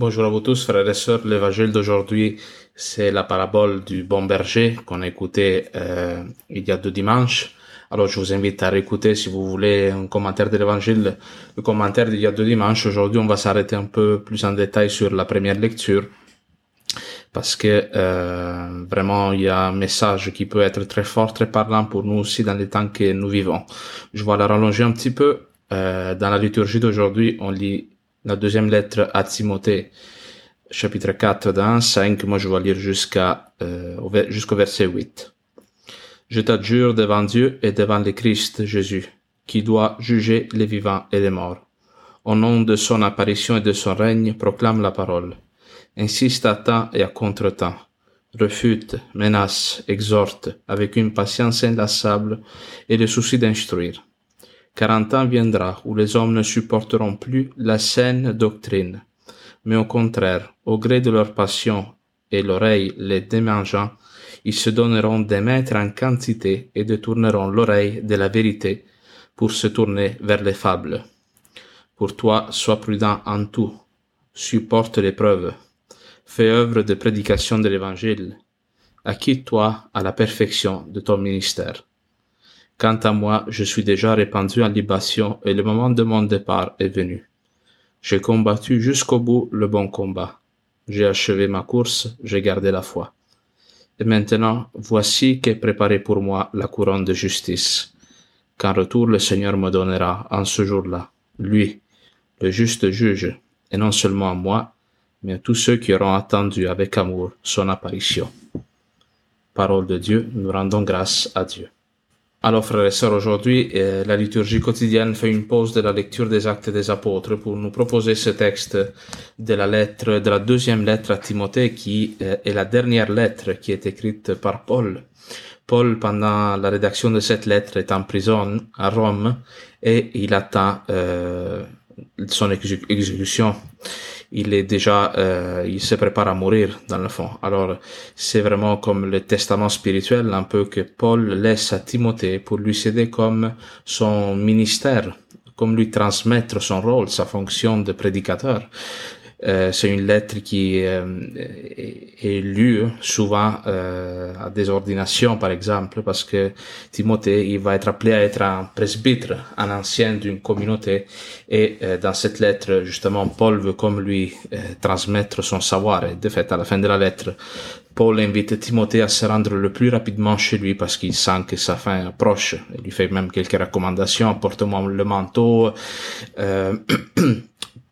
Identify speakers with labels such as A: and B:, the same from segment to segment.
A: Bonjour à vous tous, frères et sœurs. L'évangile d'aujourd'hui, c'est la parabole du bon berger qu'on a écouté euh, il y a deux dimanches. Alors, je vous invite à réécouter si vous voulez un commentaire de l'évangile, le commentaire d'il y a deux dimanches. Aujourd'hui, on va s'arrêter un peu plus en détail sur la première lecture parce que euh, vraiment il y a un message qui peut être très fort, très parlant pour nous aussi dans les temps que nous vivons. Je vais la rallonger un petit peu. Euh, dans la liturgie d'aujourd'hui, on lit la deuxième lettre à Timothée, chapitre 4 d'un 5, moi je vais lire jusqu'à euh, jusqu'au verset 8. Je t'adjure devant Dieu et devant le Christ Jésus, qui doit juger les vivants et les morts. Au nom de son apparition et de son règne, proclame la parole. Insiste à temps et à contre-temps. Refute, menace, exhorte, avec une patience inlassable et le souci d'instruire car viendra où les hommes ne supporteront plus la saine doctrine, mais au contraire, au gré de leur passion et l'oreille les démangeant, ils se donneront des maîtres en quantité et détourneront l'oreille de la vérité pour se tourner vers les fables. Pour toi, sois prudent en tout, supporte l'épreuve, fais œuvre de prédication de l'Évangile, acquitte-toi à la perfection de ton ministère. Quant à moi, je suis déjà répandu en libation et le moment de mon départ est venu. J'ai combattu jusqu'au bout le bon combat. J'ai achevé ma course, j'ai gardé la foi. Et maintenant, voici qu'est préparée pour moi la couronne de justice, qu'en retour le Seigneur me donnera en ce jour-là, lui, le juste juge, et non seulement à moi, mais à tous ceux qui auront attendu avec amour son apparition. Parole de Dieu, nous rendons grâce à Dieu. Alors, frères et sœurs, aujourd'hui, euh, la liturgie quotidienne fait une pause de la lecture des actes des apôtres pour nous proposer ce texte de la lettre, de la deuxième lettre à Timothée, qui euh, est la dernière lettre qui est écrite par Paul. Paul, pendant la rédaction de cette lettre, est en prison à Rome et il attend euh, son exécution il est déjà, euh, il se prépare à mourir dans le fond. Alors, c'est vraiment comme le testament spirituel un peu que Paul laisse à Timothée pour lui céder comme son ministère, comme lui transmettre son rôle, sa fonction de prédicateur. Euh, c'est une lettre qui euh, est, lue souvent euh, à des ordinations, par exemple, parce que Timothée, il va être appelé à être un presbytre, un ancien d'une communauté, et dans cette lettre, justement, Paul veut comme lui transmettre son savoir. Et de fait, à la fin de la lettre, Paul invite Timothée à se rendre le plus rapidement chez lui parce qu'il sent que sa fin approche. Il lui fait même quelques recommandations, apporte-moi le manteau.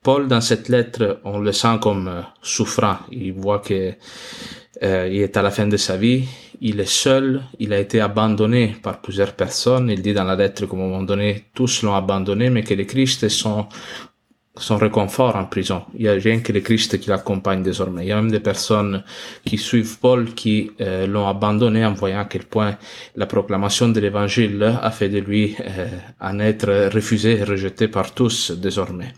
A: Paul, dans cette lettre, on le sent comme euh, souffrant. Il voit que euh, il est à la fin de sa vie, il est seul, il a été abandonné par plusieurs personnes. Il dit dans la lettre qu'à un moment donné, tous l'ont abandonné, mais que le Christ est son, son réconfort en prison. Il y a rien que le Christ qui l'accompagne désormais. Il y a même des personnes qui suivent Paul qui euh, l'ont abandonné en voyant à quel point la proclamation de l'évangile a fait de lui un être refusé et rejeté par tous désormais.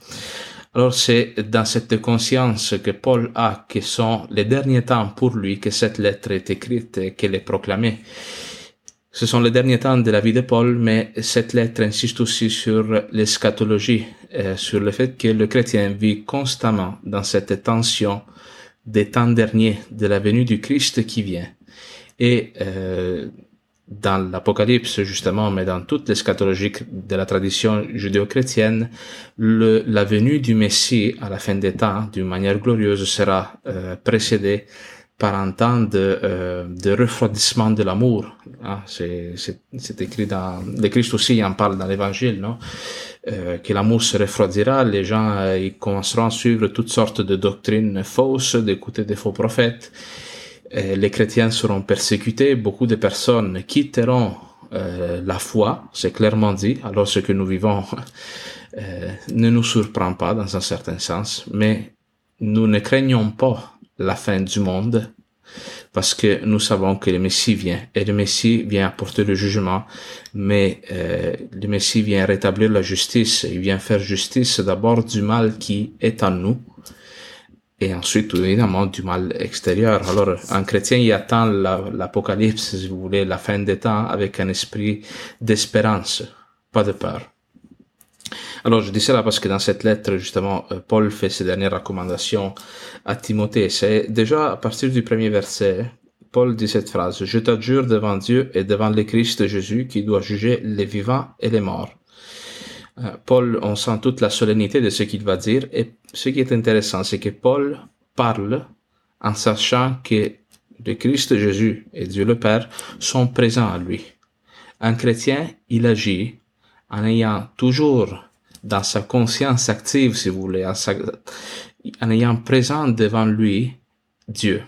A: Alors c'est dans cette conscience que Paul a que sont les derniers temps pour lui que cette lettre est écrite et qu'elle est proclamée. Ce sont les derniers temps de la vie de Paul, mais cette lettre insiste aussi sur l'eschatologie, euh, sur le fait que le chrétien vit constamment dans cette tension des temps derniers, de la venue du Christ qui vient. Et euh, dans l'Apocalypse justement, mais dans toute l'eschatologie de la tradition judéo-chrétienne, la venue du Messie à la fin des temps, d'une manière glorieuse, sera euh, précédée par un temps de, euh, de refroidissement de l'amour. Ah, c'est, écrit dans... Le Christ aussi en parle dans l'Évangile, non? Euh, que l'amour se refroidira, les gens euh, ils commenceront à suivre toutes sortes de doctrines fausses, d'écouter des faux prophètes, les chrétiens seront persécutés, beaucoup de personnes quitteront euh, la foi, c'est clairement dit. Alors ce que nous vivons euh, ne nous surprend pas dans un certain sens, mais nous ne craignons pas la fin du monde parce que nous savons que le Messie vient et le Messie vient apporter le jugement, mais euh, le Messie vient rétablir la justice, il vient faire justice d'abord du mal qui est en nous et ensuite évidemment du mal extérieur. Alors un chrétien y attend l'apocalypse, si vous voulez, la fin des temps avec un esprit d'espérance, pas de peur. Alors, je dis cela parce que dans cette lettre, justement, euh, Paul fait ses dernières recommandations à Timothée. C'est déjà à partir du premier verset, Paul dit cette phrase, Je t'adjure devant Dieu et devant le Christ Jésus qui doit juger les vivants et les morts. Euh, Paul, on sent toute la solennité de ce qu'il va dire et ce qui est intéressant, c'est que Paul parle en sachant que le Christ Jésus et Dieu le Père sont présents à lui. Un chrétien, il agit en ayant toujours dans sa conscience active, si vous voulez, en, ayant présent devant lui Dieu.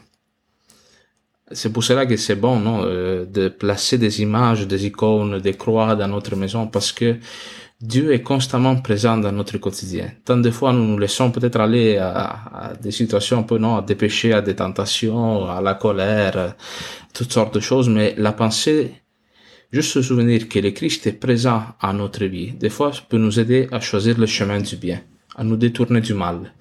A: C'est pour cela que c'est bon, non, euh, de placer des images, des icônes, des croix dans notre maison, parce que Dieu est constamment présent dans notre quotidien. Tant de fois, nous nous laissons peut-être aller à, des situations un peu, non, à des péchés, à des tentations, à la colère, toutes sortes de choses, mais la pensée Juste souvenir que le Christ est présent à notre vie, des fois, peut nous aider à choisir le chemin du bien, à nous détourner du mal.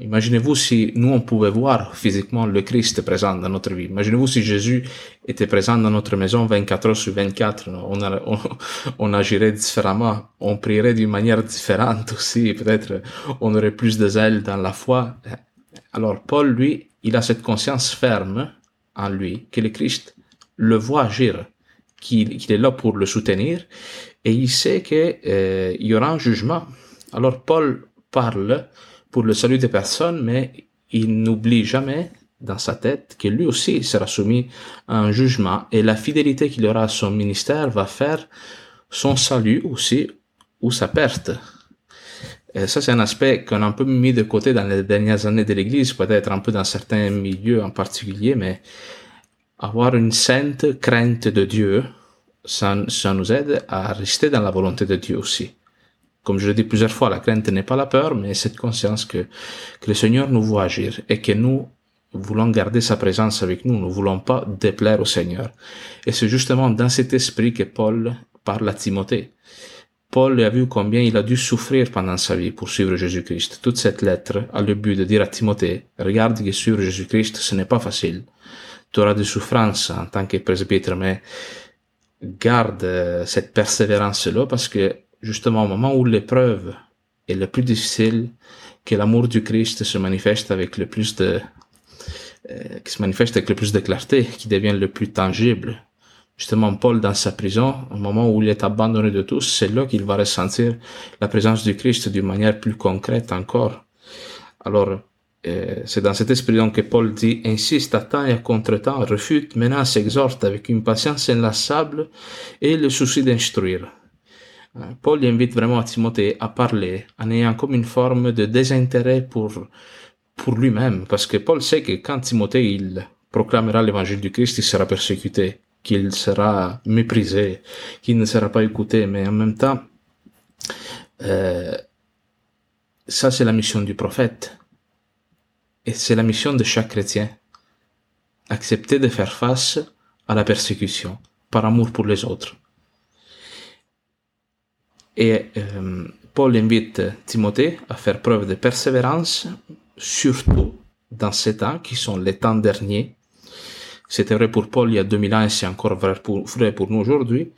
A: Imaginez-vous si nous, on pouvait voir physiquement le Christ présent dans notre vie. Imaginez-vous si Jésus était présent dans notre maison 24 heures sur 24. On, on, on agirait différemment. On prierait d'une manière différente aussi. Peut-être on aurait plus de zèle dans la foi. Alors Paul, lui, il a cette conscience ferme en lui que le Christ le voit agir, qu'il est là pour le soutenir, et il sait qu'il euh, y aura un jugement. Alors Paul parle pour le salut des personnes, mais il n'oublie jamais dans sa tête que lui aussi sera soumis à un jugement, et la fidélité qu'il aura à son ministère va faire son salut aussi ou sa perte. Et ça, c'est un aspect qu'on a un peu mis de côté dans les dernières années de l'Église, peut-être un peu dans certains milieux en particulier, mais avoir une sainte crainte de Dieu, ça, ça nous aide à rester dans la volonté de Dieu aussi. Comme je l'ai dit plusieurs fois, la crainte n'est pas la peur, mais cette conscience que, que le Seigneur nous voit agir et que nous voulons garder sa présence avec nous, nous voulons pas déplaire au Seigneur. Et c'est justement dans cet esprit que Paul parle à Timothée. Paul a vu combien il a dû souffrir pendant sa vie pour suivre Jésus-Christ. Toute cette lettre a le but de dire à Timothée, regarde que suivre Jésus-Christ, ce n'est pas facile tu auras des souffrances en tant que presbytre, mais garde euh, cette persévérance-là parce que justement au moment où l'épreuve est le plus difficile, que l'amour du Christ se manifeste avec le plus de, euh, qui se manifeste avec le plus de clarté, qui devient le plus tangible. Justement, Paul, dans sa prison, au moment où il est abandonné de tous, c'est là qu'il va ressentir la présence du Christ d'une manière plus concrète encore. Alors, euh, c'est dans cet esprit donc que Paul dit insiste à temps et à contre-temps, refute, menace, exhorte avec une patience inlassable et le souci d'instruire. Paul invite vraiment Timothée à parler en ayant comme une forme de désintérêt pour, pour lui-même, parce que Paul sait que quand Timothée il proclamera l'évangile du Christ, il sera persécuté, qu'il sera méprisé, qu'il ne sera pas écouté, mais en même temps, euh, ça c'est la mission du prophète et c'est la mission de chaque chrétien. Accepter de faire face à la persécution par amour pour les autres. Et euh, Paul invite Timothée à faire preuve de persévérance, surtout dans ces temps qui sont les temps derniers. C'était vrai pour Paul il y a 2000 ans et c'est encore vrai pour, vrai pour nous aujourd'hui,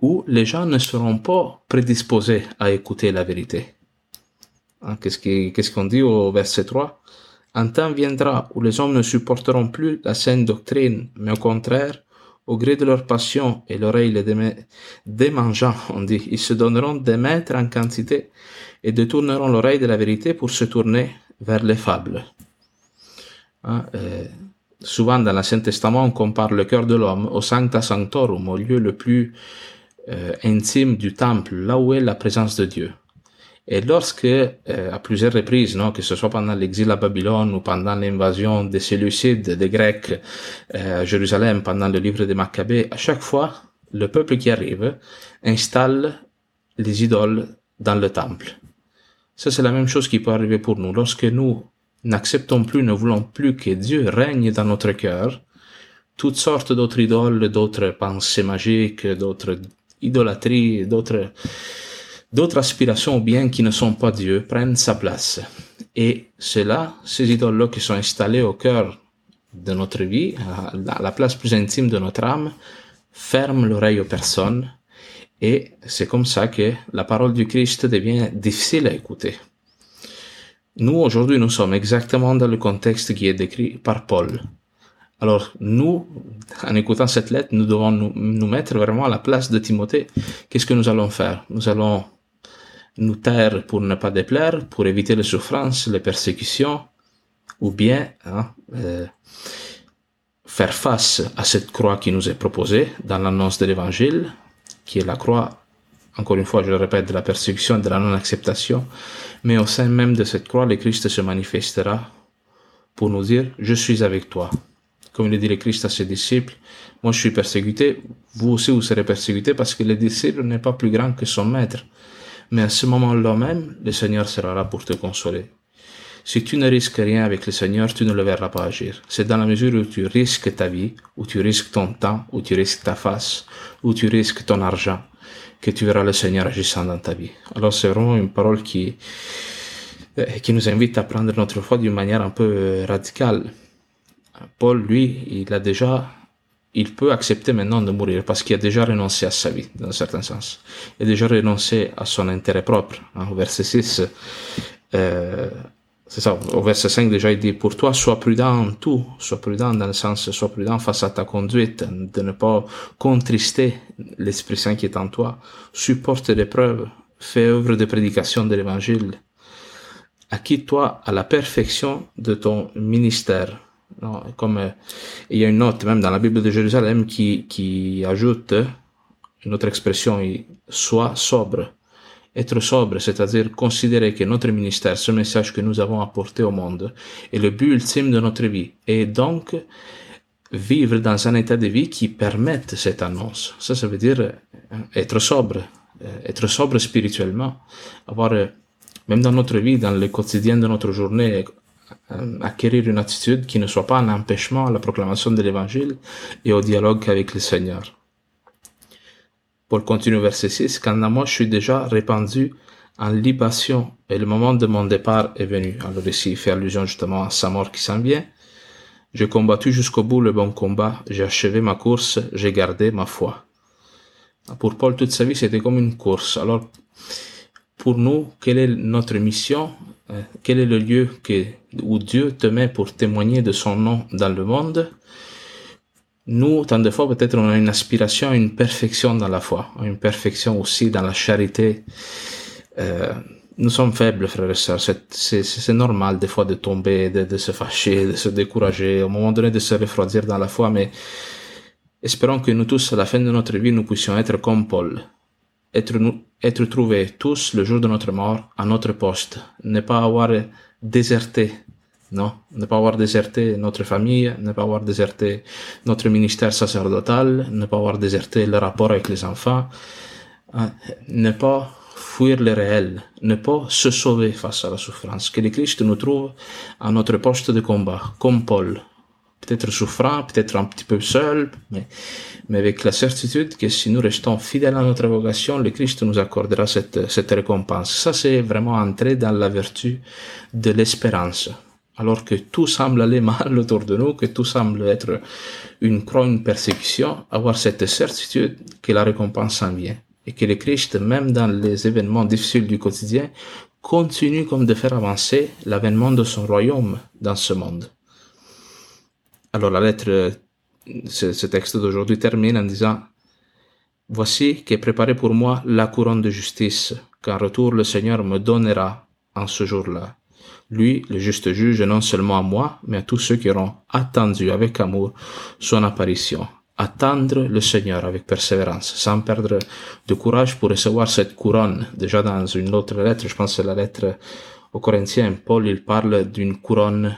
A: où les gens ne seront pas prédisposés à écouter la vérité. Hein, qu'est-ce qu'on dit au verset 3 un temps viendra où les hommes ne supporteront plus la saine doctrine, mais au contraire, au gré de leur passion et l'oreille les démangeant, on dit, ils se donneront des maîtres en quantité et détourneront l'oreille de la vérité pour se tourner vers les fables. Hein, euh, souvent dans l'Ancien Testament, on compare le cœur de l'homme au Sancta Sanctorum, au lieu le plus euh, intime du temple, là où est la présence de Dieu. Et lorsque, euh, à plusieurs reprises, non, que ce soit pendant l'exil à Babylone ou pendant l'invasion des Séleucides, des Grecs à Jérusalem, pendant le livre des Maccabées, à chaque fois, le peuple qui arrive installe les idoles dans le temple. Ça, c'est la même chose qui peut arriver pour nous. Lorsque nous n'acceptons plus, ne voulons plus que Dieu règne dans notre cœur, toutes sortes d'autres idoles, d'autres pensées magiques, d'autres idolâtries, d'autres, d'autres aspirations au bien qui ne sont pas Dieu prennent sa place. Et c'est là, ces idoles-là qui sont installées au cœur de notre vie, à la place plus intime de notre âme, ferment l'oreille aux personnes, et c'est comme ça que la parole du Christ devient difficile à écouter. Nous, aujourd'hui, nous sommes exactement dans le contexte qui est décrit par Paul. Alors, nous, en écoutant cette lettre, nous devons nous, nous mettre vraiment à la place de Timothée. Qu'est-ce que nous allons faire? Nous allons nous taire pour ne pas déplaire, pour éviter les souffrances, les persécutions, ou bien hein, euh, faire face à cette croix qui nous est proposée dans l'annonce de l'Évangile, qui est la croix, encore une fois, je le répète, de la persécution de la non-acceptation, mais au sein même de cette croix, le Christ se manifestera pour nous dire, je suis avec toi. Comme le dit le Christ à ses disciples, moi je suis persécuté, vous aussi vous serez persécuté parce que le disciple n'est pas plus grand que son maître. Mais à ce moment-là même, le Seigneur sera là pour te consoler. Si tu ne risques rien avec le Seigneur, tu ne le verras pas agir. C'est dans la mesure où tu risques ta vie, où tu risques ton temps, où tu risques ta face, où tu risques ton argent, que tu verras le Seigneur agissant dans ta vie. Alors c'est vraiment une parole qui, euh, qui nous invite à prendre notre foi d'une manière un peu euh, radicale. Paul, lui, il a déjà il peut accepter maintenant de mourir parce qu'il a déjà renoncé à sa vie, dans un certain sens. Il a déjà renoncé à son intérêt propre. Hein, au verset 6, euh, c'est ça, au verset 5 déjà, il dit, pour toi, sois prudent en tout, sois prudent dans le sens, sois prudent face à ta conduite, de ne pas contrister l'Esprit Saint qui est en toi, supporte l'épreuve, fais œuvre de prédication de l'Évangile, acquitte-toi à la perfection de ton ministère non, comme euh, il y a une note même dans la Bible de Jérusalem qui, qui ajoute une autre expression, soit sobre. Être sobre, c'est-à-dire considérer que notre ministère, ce message que nous avons apporté au monde, est le but ultime de notre vie. Et donc, vivre dans un état de vie qui permette cette annonce. Ça, ça veut dire euh, être sobre, euh, être sobre spirituellement, avoir, même dans notre vie, dans le quotidien de notre journée, euh, acquérir une attitude qui ne soit pas un empêchement à la proclamation de l'évangile et au dialogue avec le Seigneur. Pour continuer verset 6, quand moi je suis déjà répandu en libation et le moment de mon départ est venu. Alors ici, il fait allusion justement à sa mort qui s'en vient. J'ai combattu jusqu'au bout le bon combat, j'ai achevé ma course, j'ai gardé ma foi. Pour Paul, toute sa vie, c'était comme une course. Alors, pour nous, quelle est notre mission euh, quel est le lieu où Dieu te met pour témoigner de son nom dans le monde? Nous, tant de fois, peut-être on a une aspiration une perfection dans la foi, une perfection aussi dans la charité. Euh, nous sommes faibles, frères et sœurs. C'est normal des fois de tomber, de, de, se fâcher, de se décourager, au moment donné de se refroidir dans la foi, mais espérons que nous tous, à la fin de notre vie, nous puissions être comme Paul, être, être trouvés tous le jour de notre mort à notre poste, ne pas avoir déserté, non, ne pas avoir déserté notre famille, ne pas avoir déserté notre ministère sacerdotal, ne pas avoir déserté le rapport avec les enfants, hein, ne pas fuir le réel, ne pas se sauver face à la souffrance, que le Christ nous trouve à notre poste de combat, comme Paul, peut-être souffrant, peut-être un petit peu seul, mais, mais avec la certitude que si nous restons fidèles à notre vocation, le Christ nous accordera cette, cette récompense. Ça, c'est vraiment entrer dans la vertu de l'espérance. Alors que tout semble aller mal autour de nous, que tout semble être une croix, une persécution, avoir cette certitude que la récompense s'en vient. Et que le Christ, même dans les événements difficiles du quotidien, continue comme de faire avancer l'avènement de son royaume dans ce monde. Alors la lettre, ce, texte d'aujourd'hui termine en disant Voici qu'est préparé pour moi la couronne de justice, qu'en retour le Seigneur me donnera en ce jour-là. Lui, le juste juge, non seulement à moi, mais à tous ceux qui auront attendu avec amour son apparition. Attendre le Seigneur avec persévérance, sans perdre de courage pour recevoir cette couronne. Déjà dans une autre lettre, je pense que la lettre aux Corinthiens, Paul, il parle d'une couronne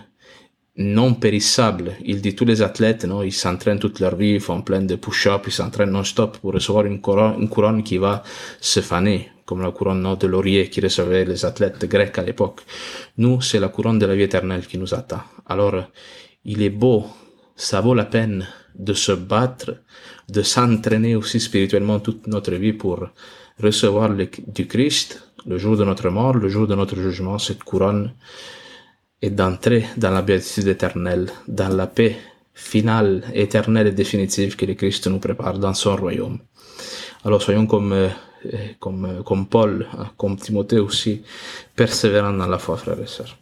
A: non périssable. Il dit tous les athlètes, non, ils s'entraînent toute leur vie, ils font plein de push-ups, ils s'entraînent non-stop pour recevoir une couronne, qui va se faner, comme la couronne de laurier qui recevait les athlètes grecs à l'époque. Nous, c'est la couronne de la vie éternelle qui nous attend. Alors, il est beau, ça vaut la peine de se battre, de s'entraîner aussi spirituellement toute notre vie pour recevoir le, du Christ le jour de notre mort, le jour de notre jugement, cette couronne, et d'entrer dans la béatitude éternelle, dans la paix finale, éternelle et définitive que le Christ nous prépare dans son royaume. Alors soyons comme, euh, comme, comme Paul, hein, comme Timothée aussi, persévérants dans la foi, frères et sœurs.